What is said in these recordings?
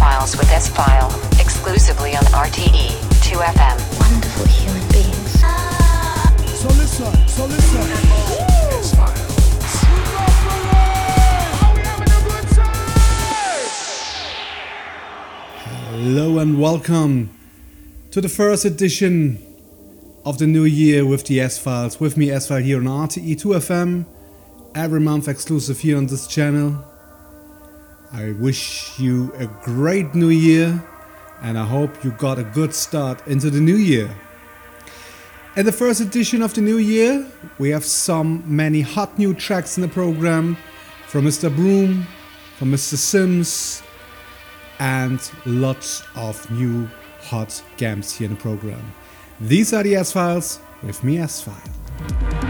S-Files with S-File, exclusively on RTE 2FM. Wonderful human beings. So listen, so listen. Hello and welcome to the first edition of the new year with the S Files. With me, S File here on RTE 2FM, every month exclusive here on this channel. I wish you a great new year and I hope you got a good start into the new year. In the first edition of the new year, we have some many hot new tracks in the program from Mr. Broom, from Mr. Sims, and lots of new hot games here in the program. These are the S Files with me, S File.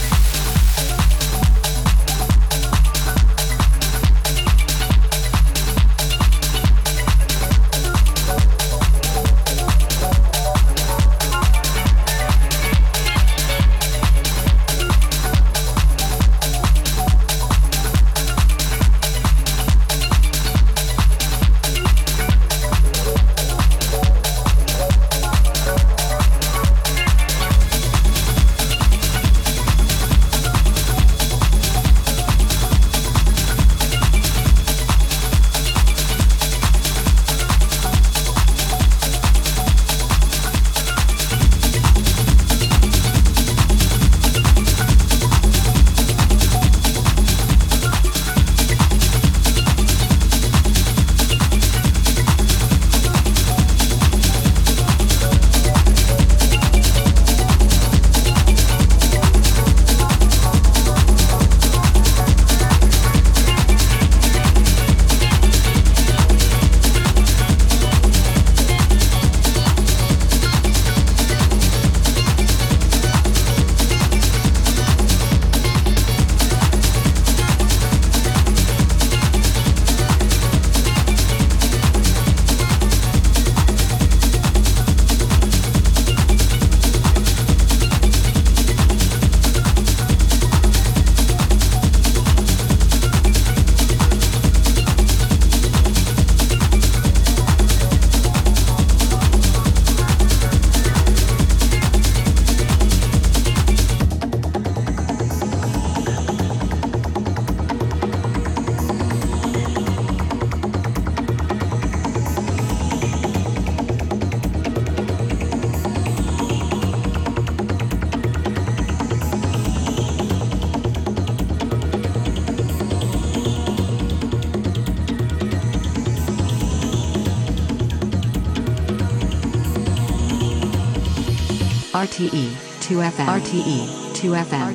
RTE 2FM RTE 2FM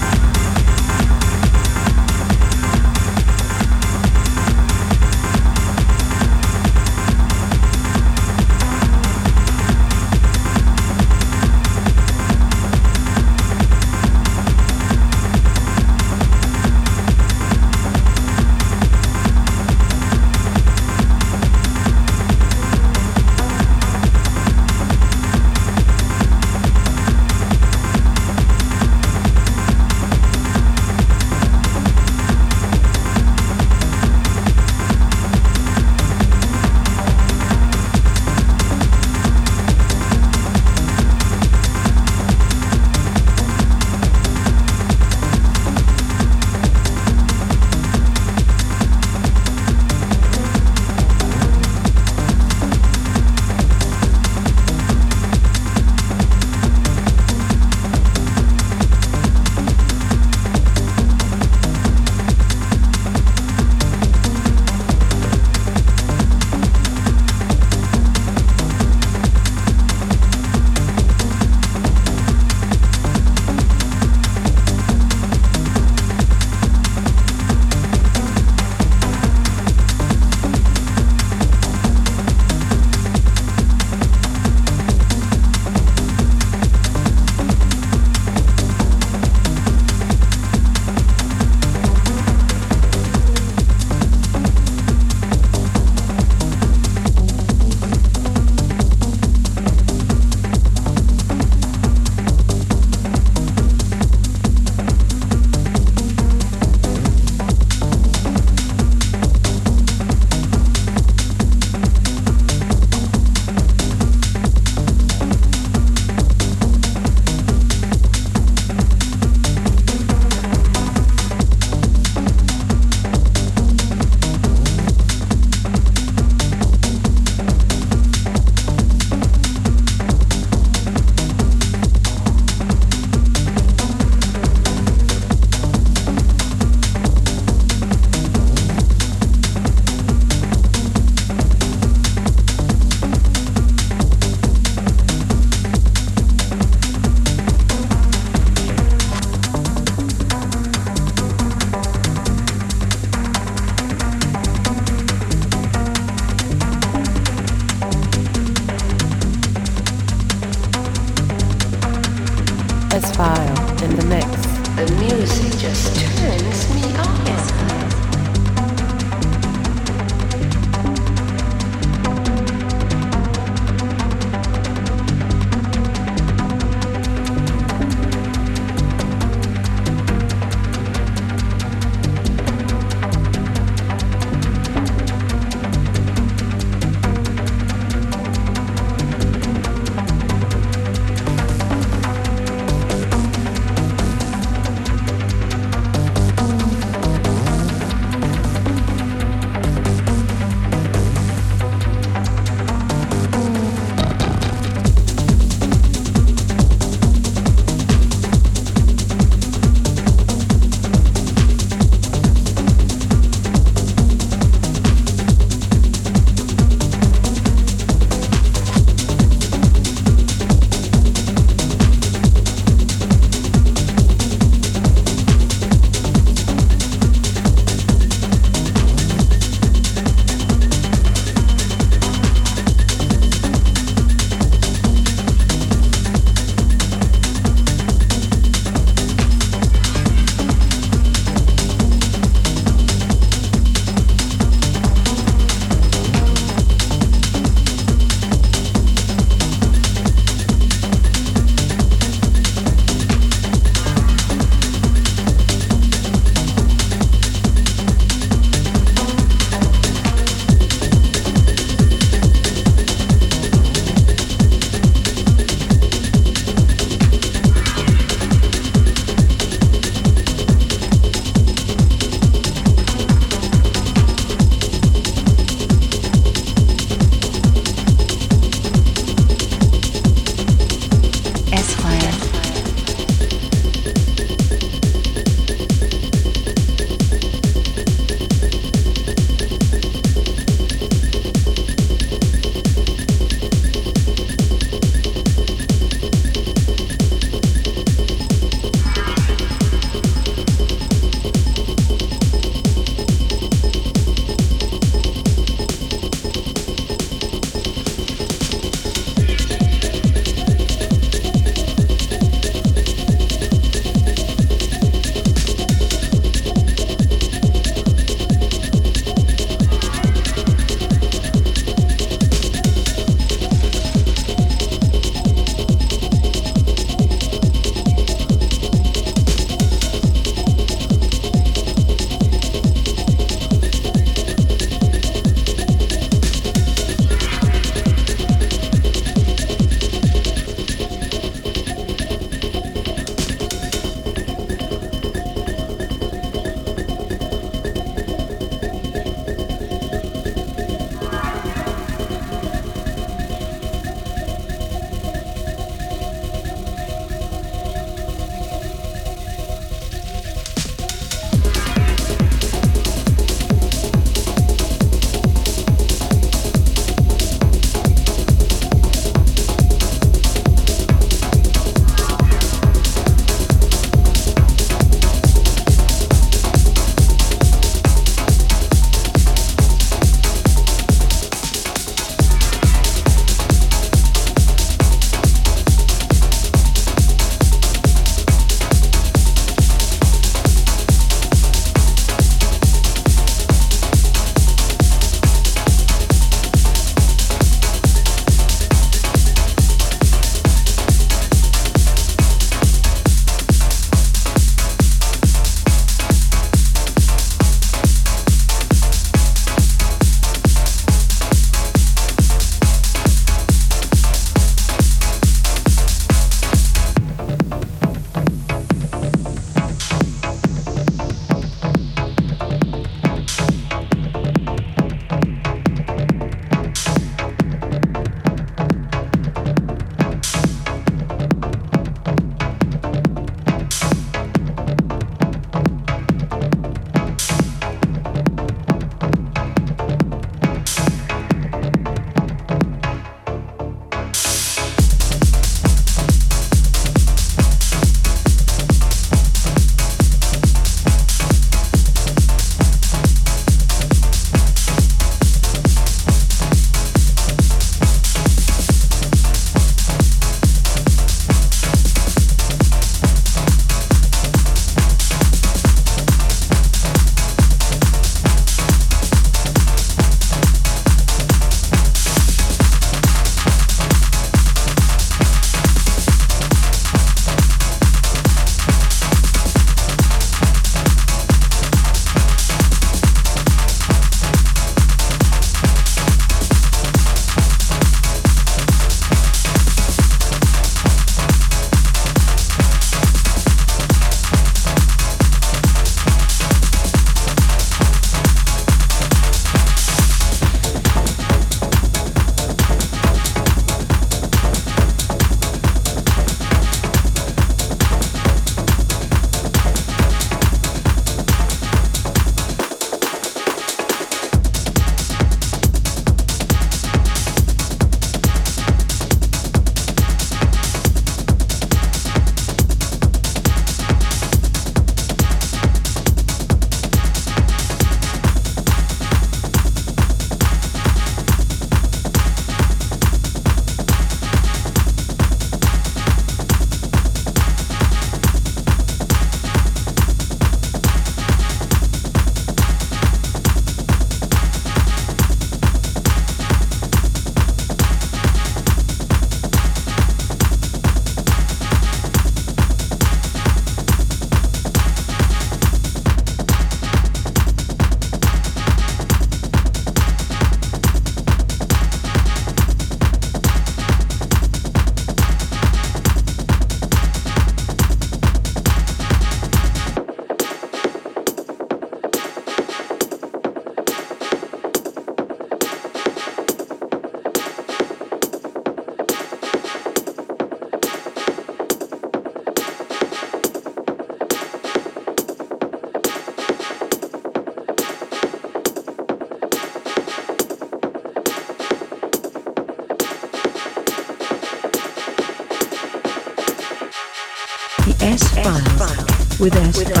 S-Files with S-Files.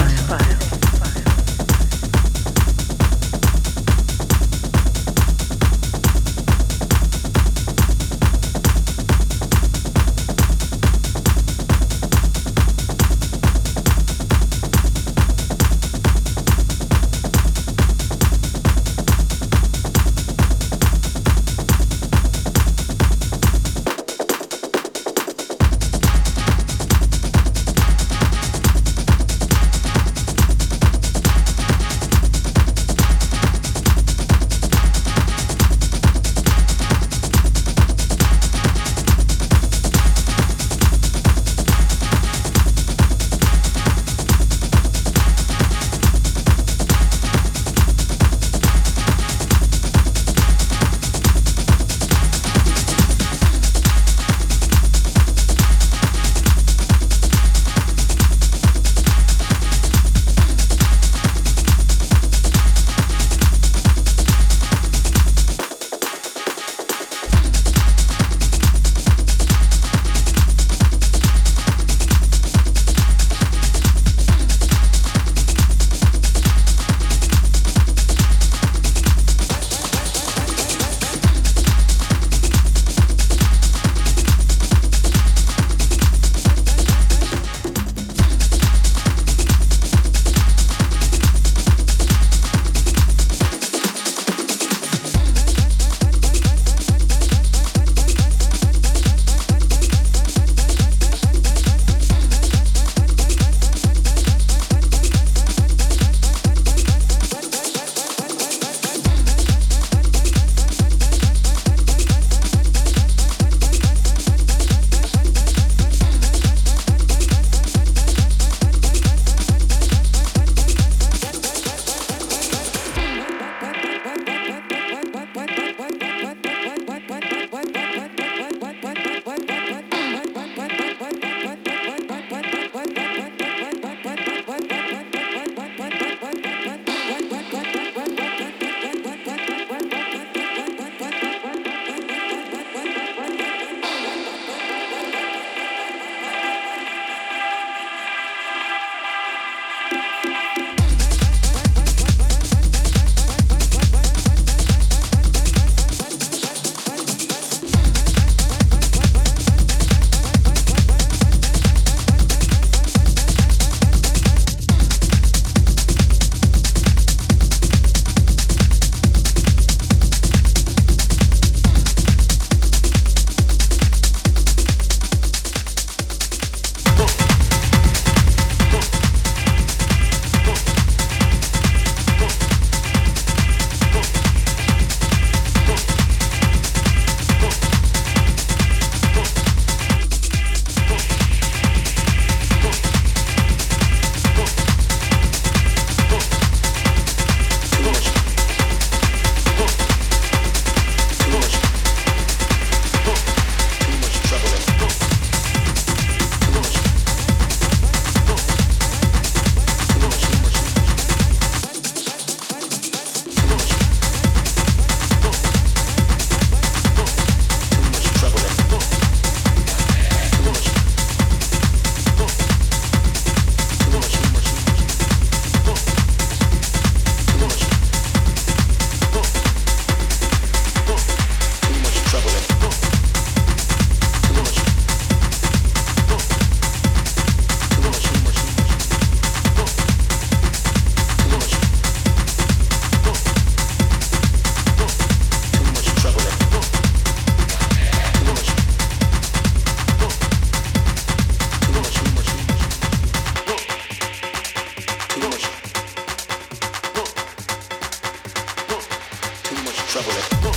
S-File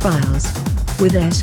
Files with S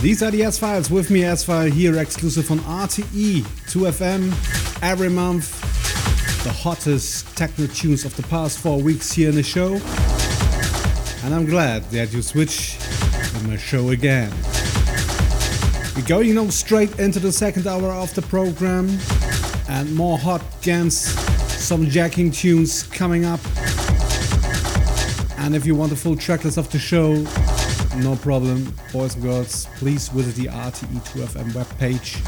These are the S Files with me, S File, here exclusive on RTE 2FM every month. The hottest techno tunes of the past four weeks here in the show. And I'm glad that you switch in my show again. We're going now straight into the second hour of the program and more hot gens, some jacking tunes coming up. And if you want the full tracklist of the show, no problem, boys and girls, please visit the RTE2FM webpage.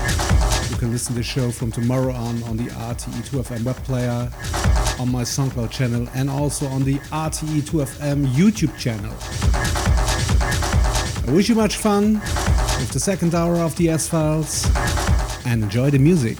You can listen to the show from tomorrow on on the RTE2FM web player, on my SoundCloud channel, and also on the RTE2FM YouTube channel. I wish you much fun with the second hour of the S Files and enjoy the music.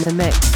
In the mix.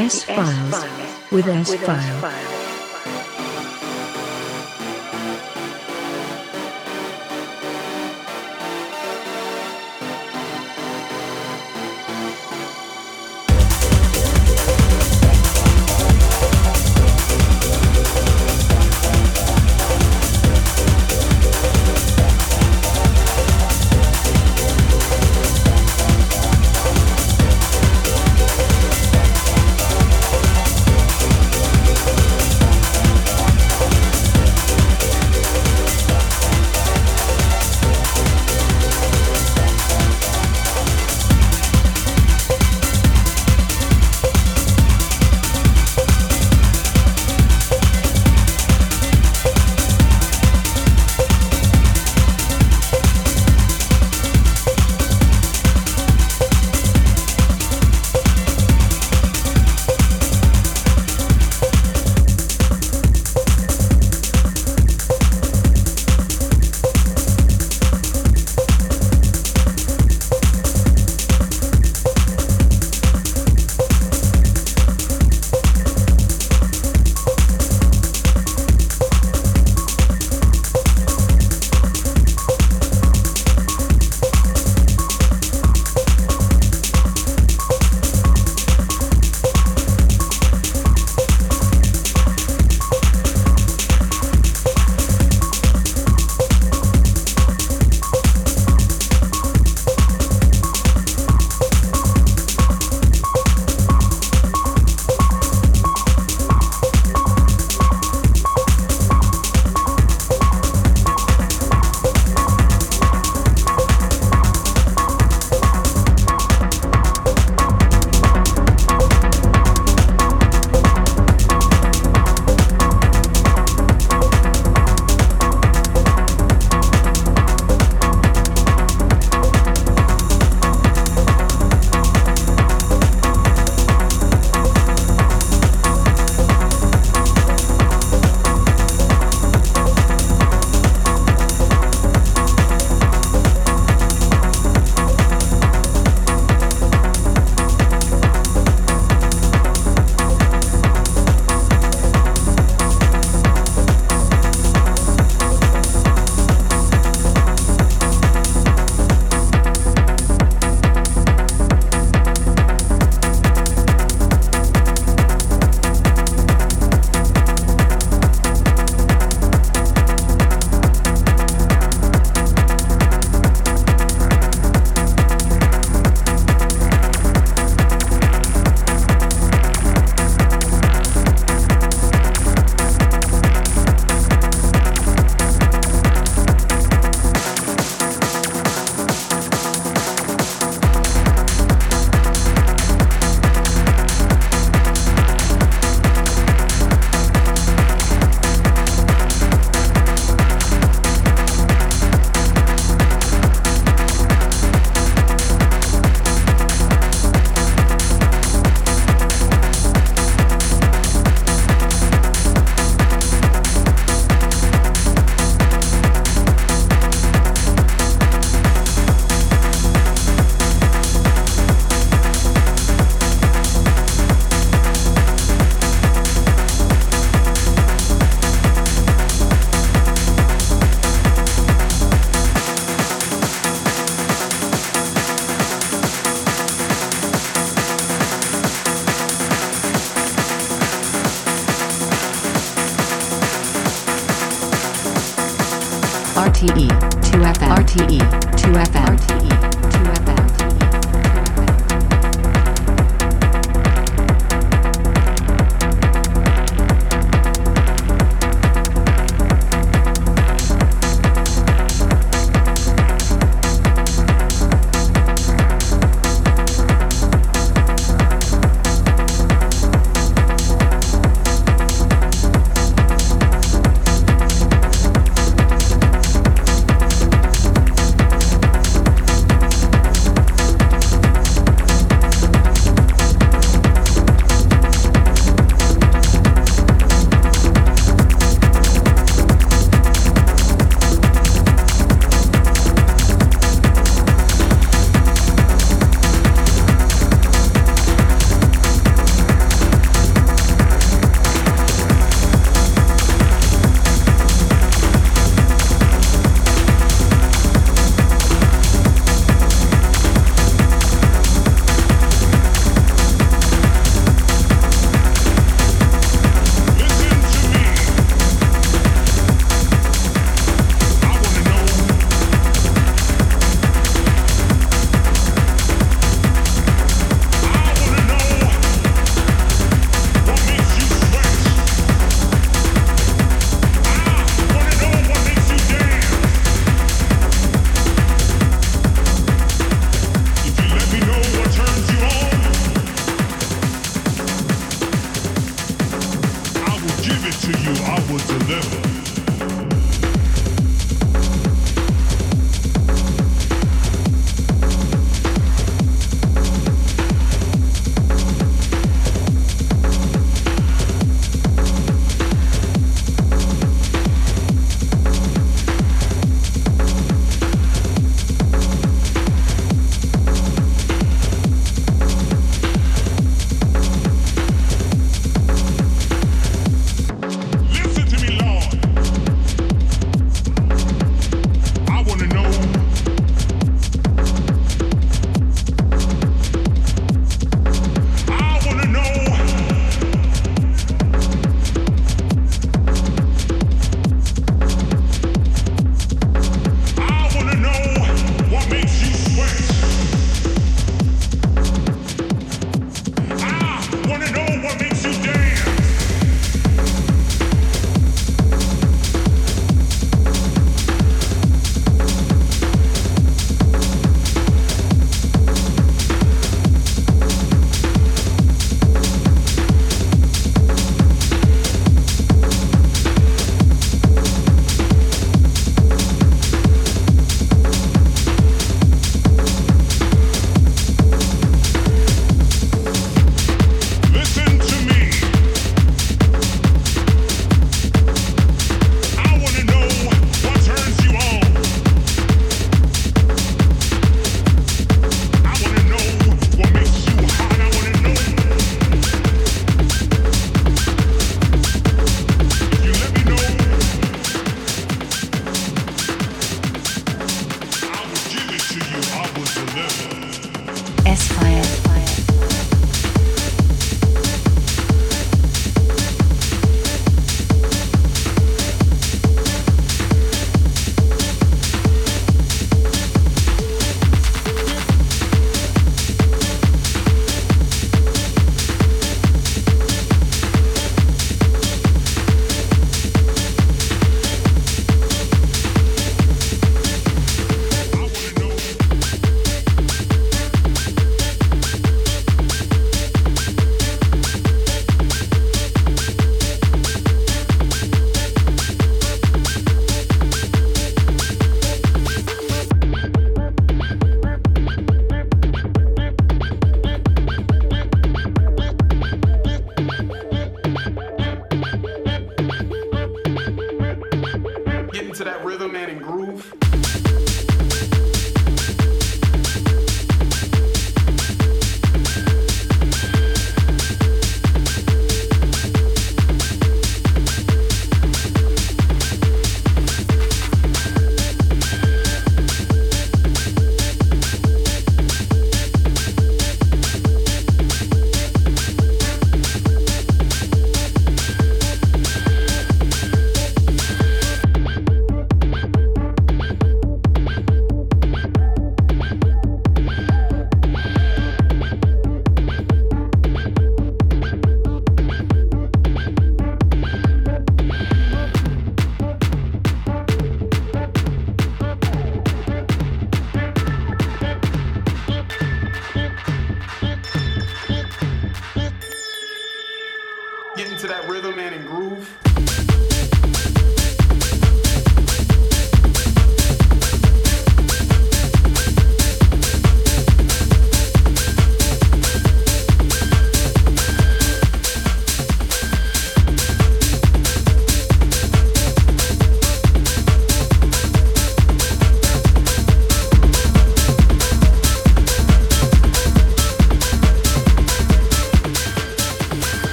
S Files with S File.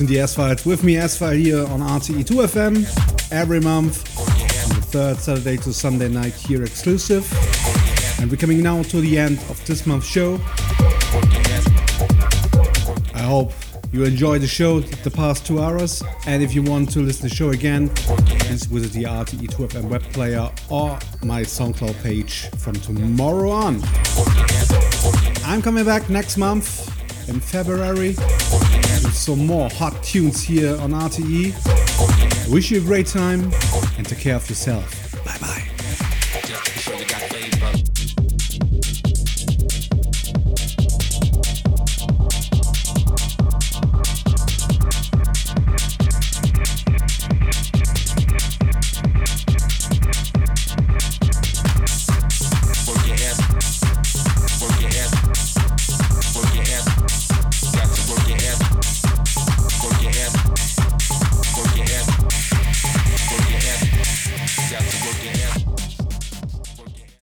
Listen to S-Files with me, S-File, here on RTE2FM every month on the third Saturday to Sunday night here exclusive. And we're coming now to the end of this month's show. I hope you enjoyed the show the past two hours. And if you want to listen to the show again, please visit the RTE2FM web player or my SoundCloud page from tomorrow on. I'm coming back next month in February some more hot tunes here on RTE. Wish you a great time and take care of yourself.